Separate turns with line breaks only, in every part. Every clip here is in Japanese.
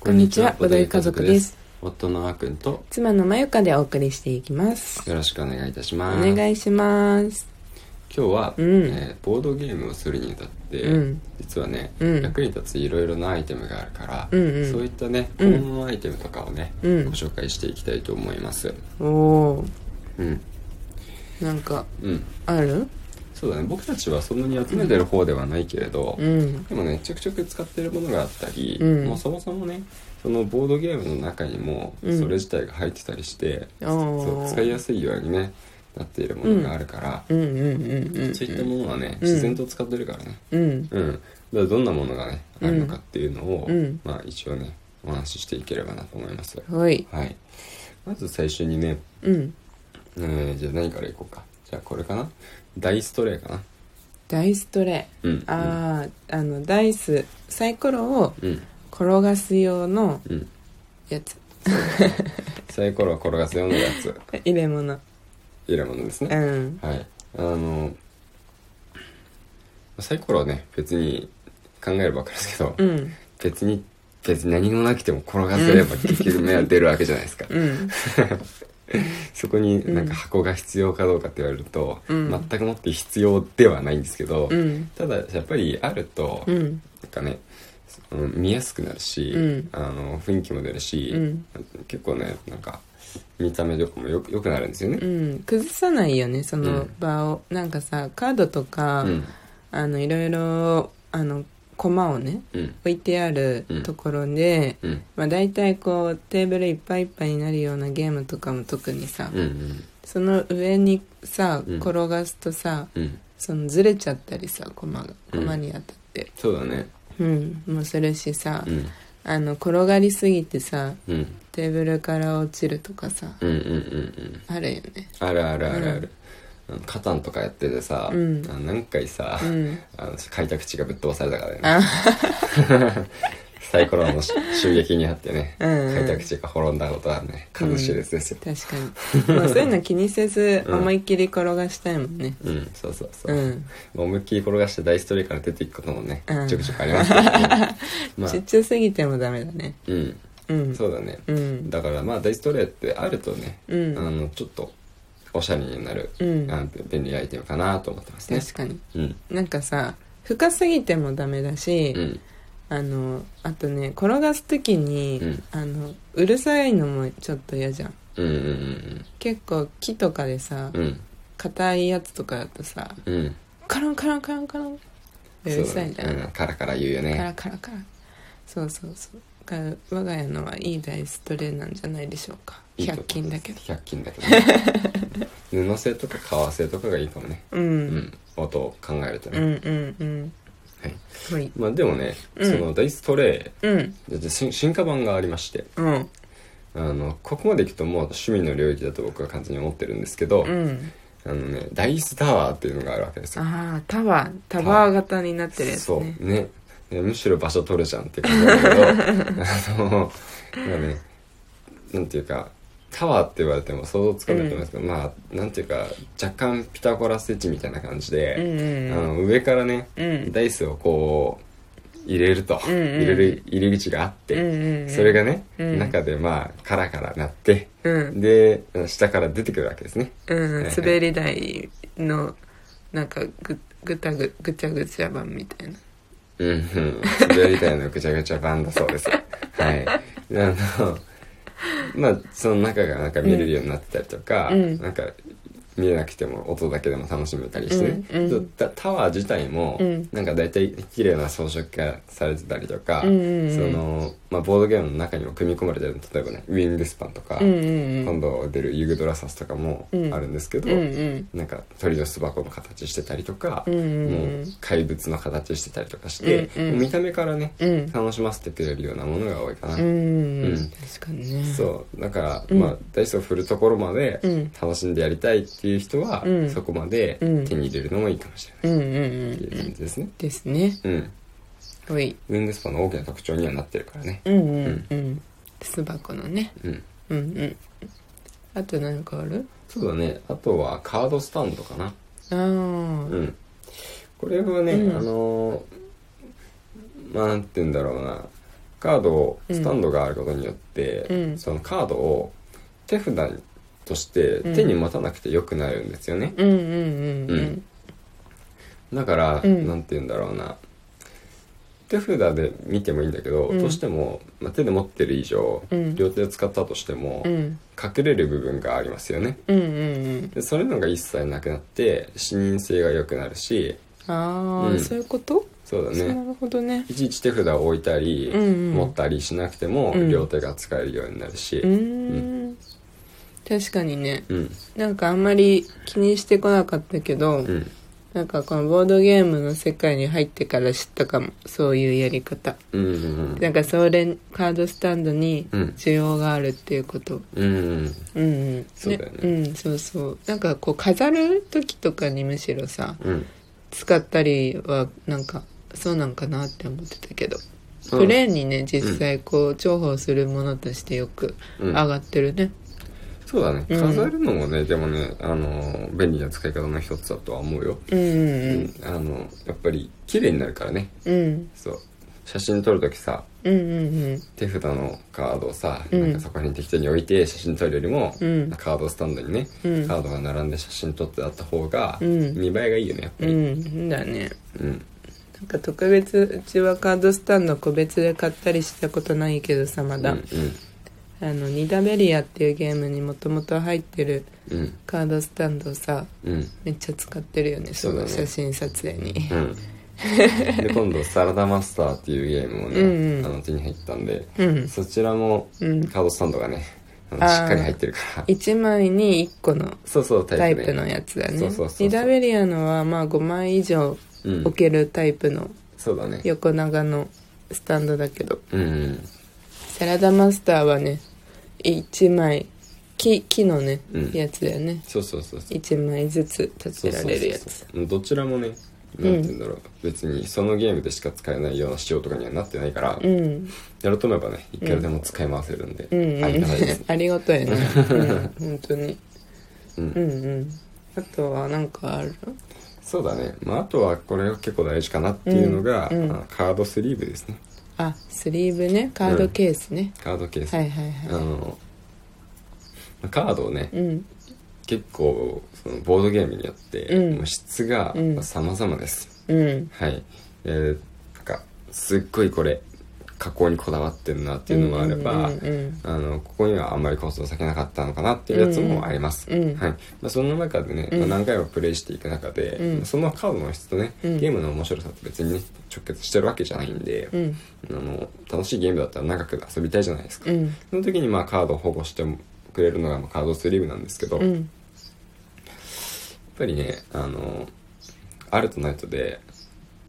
こんにちはボドゲ家族です。
夫のあーくんと
妻のまゆかでお送りしていきます。
よろしくお願いいたし
お
ます。
願いします。
今日は、
うん。
えーボードゲームをするにあたって、
うん。
実はね、
うん。
役に立ついろいろなアイテムがあるから、
うんうん。
そういったね小
うん。
物アイテムとかをね、
うん。
ご紹介していきたいと思います。
おお
うん。
なんか
うん。
ある？
そうだね。僕たちはそんなに集めてる方ではないけれど、
うん。
でもねちょくちょく使ってるものがあったり、
うん。
もうそもそもねそのボードゲームの中にも
うん。
それ自体が入ってたりして、
お
そう
ー
使いやすいようにねなっているものがあるから、
うんうんうんうん
そういったものはね、
うん。
自然と使ってるからね。
うん。
うん。だからどんなものがねあるのかっていうのを、
うん。
まあ一応ねお話ししていければなと思います。
はい。
はい。まず最初にね、
うん。
えーじゃあ何からいこうかじゃあこれかな？ダイストレイかな？
ダイストレイ
うん。
あああのダイスサイコロを
うん。
転がす用の
うん。
やつ。
サイコロを転がすようなやつ。
入れ物。
入れ物です
う
ね、
ん。
はい。あのサイコロはね別に考えれば分かるんですけど、
うん。
別に別に何もなくても転がせれば結局目は出るわけじゃないですか、
うん
そこになんか箱が必要かどうかって言われると、
うん。
全くもって必要ではないんですけど、
うん。
ただやっぱりあると、なん。
うん
かね、うん見やすくなるし、
うん。
あの雰囲気も出るし、
うん。
結構ねなんか見た目とかもよくよくなるんですよね。
う。ん。崩さないよねそうの
ん。
場を。なんかさカードとか
うん。
あのいろいろあの駒をね
うん。
置いてある
うん。
ところで、
うん。
まあ、大体こうテーブルいっぱいいっぱいになるようなゲームとかも特にさ、
うんうん。
その上にさ
うん。
転がすとさ、
うん。
そのずれちゃったりさ駒が
うん。
駒に当たって。
そうだね。
うん、もうするしさ、
うん。
あの転がりすぎてさ
うん。
テーブルから落ちるとかさ
うんうんうんうん。
あるよね。
あるあるあるある。カタンとかやっててさ、
うん。
あの何回さ、
うん。
あの開拓地がぶっ飛ばされたからね。
あ
サイコロのし襲撃にあってね、
うんうん。
開拓地が滅んだことはね、悲しいですですよ。
確かに、まあ、そういうの気にせず
うん。
思いっきり転がしたいもんね。
うん、そうそうそう。う。
ん、
まあ思いっきり転がしてダイストレイから出ていくこともね、
うん。
ちょくちょくありますけど、ね、まあ。
ちっ、ちゃすぎてもダメだね。
うん、
うん。
そうだね。
うん。
だからまあダイストレイってあるとね、
うん。
あの、ちょっと、おしゃれになる、
うん
あの便利アイテムかなと思ってますね。
確かに
うん。
なんかさ深すぎてもダメだし、
うん。
あのあとね転がす時に、
うん
あのうるさいのもちょっと嫌じゃん
うんうん
結構木とかでさ
うんうん。
硬いやつとかだとさ
うん。うん。
カランカランカランカランうるさいじゃん、
ねうん、カラカラ言うよ
カラ
ね。
カラカラそうそうそうだから我が家のはいいダイストレイなんじゃないでしょうか。
いいと思
100均だけど。
100均だけどね。布製とか革製とかがいいかもね。
うん、う、
うん。ん。音を考えるとね。
うんうんうん。
はい。
はい。
まあでもね、
うん。
そのダイストレ
うん。
イ、で進進化版がありまして、
うん。
あの、ここまでいくともう趣味の領域だと僕は完全に思ってるんですけど、
うん。
あのね、ダイスタワーっていうのがあるわけですよ。
ああタワータワー型になってるやつ
そう。
ね
ねねむしろ場所取るじゃんって感じだけど あのまあねなんていうかタワーって言われても想像つかないと思いますけど、まあなんていうか若干ピタゴラスイッチみたいな感じ
うん
で、
うん。
あの上からね、
うん。
ダイスをこう入れると、
うんうん。
入れる入り口があって、
うんうんうん。
それがね、
うん。
中でまあカラカラなって、
うん。
で下から出てくるわけですね。
滑り台のなんかぐぐたぐぐちゃぐちゃ版みたいな
うんうん。滑り台のぐちゃぐちゃ版だそうです。はい。あのまあその中がなんか見れるようになってたりとか、
うん。
なんか見えなくても音だけでも楽しめたりしてね、
うんうん。
タタワー自体も、
うん。
なんか大体綺麗な装飾がされてたりとか、
うんうんうん。
その、まあ、ボードゲームの中にも組み込まれてる。例えばねウィングスパンとか、
うんうん
今度出るユグドラサスとかも
うん。
あるんですけど、
うんうん。
なんか鳥の巣箱の形してたりとか、
うんうんうん。
もう怪物の形してたりとかして、
うんうん。
見た目からね、
うん。
楽しませてくれるようなものが多いかな、
うん。うん。
うん
確かにね。
そう。だから、
うん。
まあダイスを振るところまで
うん。
楽しんでやりたいっていう人は、
うん。
そこまで
うん。
手に入れるのもいいかもしれ
うんうん
ないって
う
いう感
ん
じですね。
ですね。
うんウィングスパンの大きな特徴にはなってるからね。
うんうんうん。巣箱のね。
うん。
うんうん。あと何かある？
そうだね。あとはカードスタンドかな。
ああ
うん。これはね、
うん。
あのーまあなんて言うんだろうな。カードをスタンドがあることによって、
うん。
そのカードを手札として手に持たなくてよくなるんですよね、
うんうんうん。うん。
だから、
うん。
なんて言うんだろうな手札で見てもいいんだけど、
うん。
どうしても、まあ、手で持ってる以上、
うん。
両手で使ったとしても、
うん。
隠れる部分がありますよね。
うんうんうん。
でそういうのが一切なくなって視認性が良くなるし
ああ、
うん。
そういうこと？
そうだね。
なるほどね。
いちいち手札を置いたり、
うんうん。
持ったりしなくても、
うん。
両手が使えるようになるし。
うーん。確かにね。
うん。
なんかあんまり気にしてこなかったけど、
うん
なんかこのボードゲームの世界に入ってから知ったかも。そういうやり方。
うんうん
なんかそれカードスタンドに
うん
需要があるっていうこと。
うんうん
うん。うん
そうだよね。
うんそうそう。なんかこう飾る時とかにむしろさ
うん。
使ったりはなんかそうなんかなって思ってたけど、
うん。
プレーンにね実際こう重宝するものとしてよく
うん。
上がってるね
そうだね。
うん。
飾るのもね、でもねあの便利な使い方の一つだとは思うよ、
うんうん
うん。あのやっぱり綺麗になるからね。
うん。うん
そう。写真撮るときさ
うんうん
手札のカードをさ、
うん。
なんかそこに適当に置いて写真撮るよりも、
うん。
カードスタンドにね、
うん。
カードが並んで写真撮ってあった方が
うん。
見栄えがいいよねやっぱ
う
り
ん。だね。
うん。
なんか特別うちはカードスタンド個別で買ったりしたことないけどさまだ、
うん
あのニダベリアっていうゲームにもともと入ってる
うん。
カードスタンドをさ
うん。
めっちゃ使ってるよね
そうだね。
の写真撮影に。
うん。で今度「サラダマスター」っていうゲームをね、
うんうん。
あの手に入ったんで、
うん。
そちらも
うん。
カードスタンドがねあの
あー。
しっかり入ってるから。
1枚に1個の
そうそうタイプ,、ね、
タイプのやつだね。
そうそうそうそう。
ニダベリアのはまあ5枚以上
うん。
置けるタイプの
そうだね。
横長のスタンドだけど。
うんうん。
サラダマスターはね1枚。木木のね、
うん。
やつだよね。
そうそうそうそう。
1枚ずつ立てられるやつ。
そうそうそうどちらもねなんて言うんだろう、別にそのゲームでしか使えないような仕様とかにはなってないから、
うん。
やろうと思えばねいくらでも使い回せるんで、
うん。うん。
ありがたいで。す
ありがたいね、うん、本当に。
うん。
うんうん。あとは何かある？
そうだね、まあ、あとはこれが結構大事かなっていうのが、
うん。うん。
あのカードスリーブですね
あスリーブね。カードケースね、
カードケース、
はいはい
あ
は
のまあカードをね
いうん。
結構そのボードゲームによって、
うん。
もう質が
うん。
様々です、
うん。
はい。えーなんかすっごいこれ加工にこだわってるなっていうのもあれば、
うんうん
あのここにはあんまりコストを避けなかったのかなっていうやつもあります、
うん。うん。
はい。まあ、その中でね、
うん。
まあ何回もプレイしていく中で、
うん。
そのカードの質とね、
うん。
ゲームの面白さって別にね直結してるわけじゃないんで、
うん。
あの楽しいゲームだったら長く遊びたいじゃないですか、
うん。
その時にまあカードを保護してくれるのがまあカードスリーブなんですけど、やっ
うん
ぱりねあのあるとないとで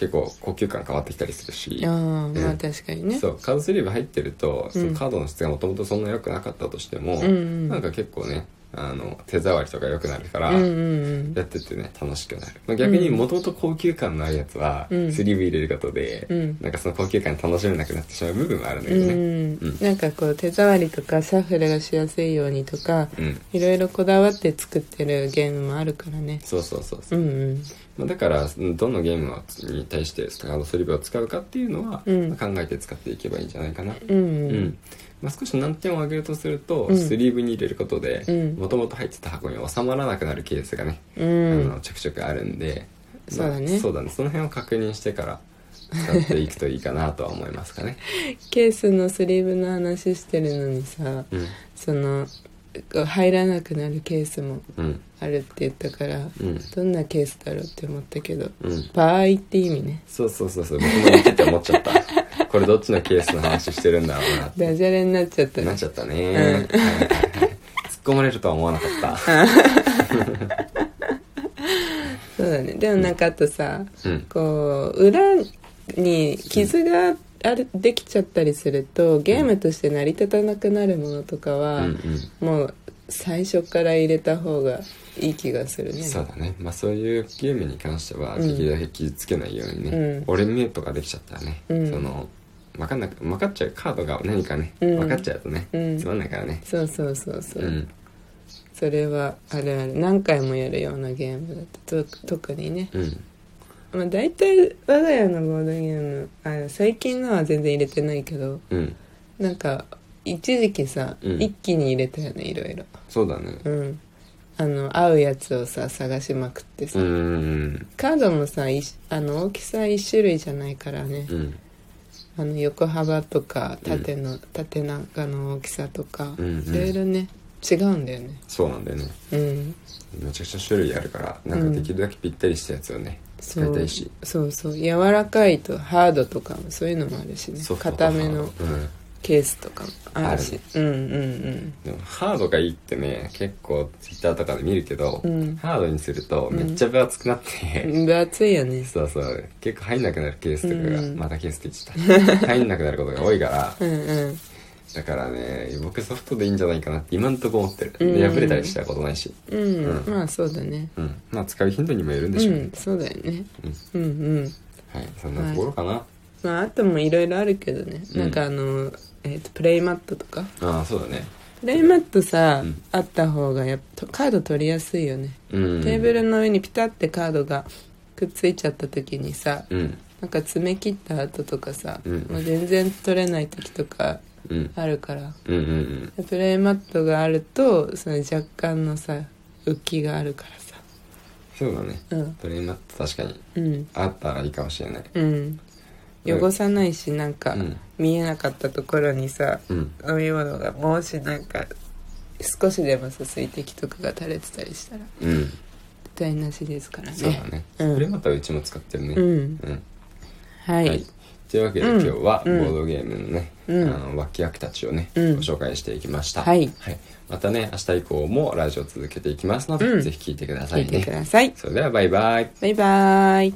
結構高級感変わってきたりするし。
ああまあ
うん。
確かにね。
そうカードスリーブ入ってると、
うん。
そのカードの質がもともとそんな良くなかったとしても、
うんうん。
なんか結構ねあの手触りとか良くなるから、
うんうん
やっててね楽しくなる、まあ、逆にもともと高級感のあるやつは、
うん。
スリーブ入れることで、
うん。
なんかその高級感楽しめなくなってしまう部分はあるんだ
うん
けどね
うん。なんかこう手触りとかシャッフルがしやすいようにとか
うん、
いろいろこだわって作ってるゲームもあるからね。
そうそうそうそう。う、
んうん。
まあ、だからうんどのゲームに対してカードスリーブを使うかっていうのは、考えて使っていけばいいんじゃないかな。
うん
う
うん
まあ、少し難点を挙げるとすると、
うん。
スリーブに入れることで
うん。
もともと入ってた箱に収まらなくなるケースがね、
う
あ
ん
のちょくちょくあるんで、
そうだね。
まあそうだね。その辺を確認してから使っていくといいかなとは思いますかね。
ケースのスリーブの話してるのにさ
うん。
その入らなくなるケースも
うん。
あるって言ったから
うん。
どんなケースだろうって思ったけど
うん。
場合って意味ね。
そうそうそうそう。僕も言ってて思っちゃったこれどっちのケースの話してるんだろうな
ダジャレになっちゃったね。
なっちゃったね、はいはいはい突っ込まれるとは思わなかった。
そうだね。でもなんかあとさ
うん。
こう裏に傷があるできちゃったりするとゲームとして成り立たなくなるものとか
う
は、
ん。
もう最初から入れた方がいい気がするね。
うんそうだね。まあそういうゲームに関しては
うん。
できるだけ傷つけないようにね、
うん。
折れ目とかできちゃったらね、
うん。
その分かんなく分かっちゃうカードが何かね、
うん。
分かっちゃうとね、
うん。
つまんないからね。
そうそうそうそう、
うん。
それはあるある何回もやるようなゲームだとと特にね。
うん。
まあ、大体我が家のボードゲームあ最近のは全然入れてないけど
うん。
なんか一時期さ、
うん。
一気に入れたよねいろいろ。
そうだね。
うん。あの合うやつをさ探しまくってさ、
うんうん。
カードもさいしあの大きさ一種類じゃないからね、
うん
あの横幅とか縦の、縦長の大きさとか、
うんうん。
いろいろね違うんだよね。
そうなんだよね。
うん。
めちゃくちゃ種類あるからなんかできるだけぴったりしたやつをね、使
そ
いうたいし。
そう。そう柔らかいとハードとかもそういうのもあるしね。
そうそう。
硬めの。
うん
ケースとかもあるし。
あ
うんうん
でもハードがいいってね結構ツイッターとかで見るけど、
うん。
ハードにするとめっちゃ分厚くなって、
うん分厚いよね。
そうそう。結構入んなくなるケースとかが、
うん。
またケースって言っちゃった。入んなくなることが多いから。
うんうん。
だからね僕ソフトでいいんじゃないかなって今んとこ思ってる、
うん。
で破れたりしたことないし。
うん、
うん。
まあそうだね。
うん。まあ使う頻度にもよるんで
う
しょうね、
ん。そうだよね。
うん。
うんうん。
はい。そんなところかな、
まああともいろいろあるけどね、
うん。
なんかあの、えー、とプレイマットとか。
ああそうだね。
プレイマットさ、
うん
あった方がやっぱカード取りやすいよね、
うん。
テーブルの上にピタってカードがくっついちゃった時にさ
うん。
なんか爪切った後とかさ、
うん。
もう全然取れない時とか
うん。
あるから。
うんうんうん。
プレイマットがあるとその若干のさ浮きがあるからさ。
そうだね。
うん。
プレイマット確かに。
うん。
あったらいいかもしれない。
うん汚さないしなんか
うん。
見えなかったところにさ
うん。
飲み物がもしなんか少しでもさ水滴とかが垂れてたりしたら
うん。
台無しですからね。
そうだね、
うん。
プレイマットはうちも使ってるね。
うん。
うん。
はい、
はい。というわけで
うん
今日はボ
うん。
ードゲームのね、
うん。
あの脇役たちをね、
うん。
ご紹介していきました、
はい。
またね明日以降もラジオ続けていきますので、
うん。
ぜひ聞いてください
聞いて
ね
ください。
それではバイバイ。
バイバーイ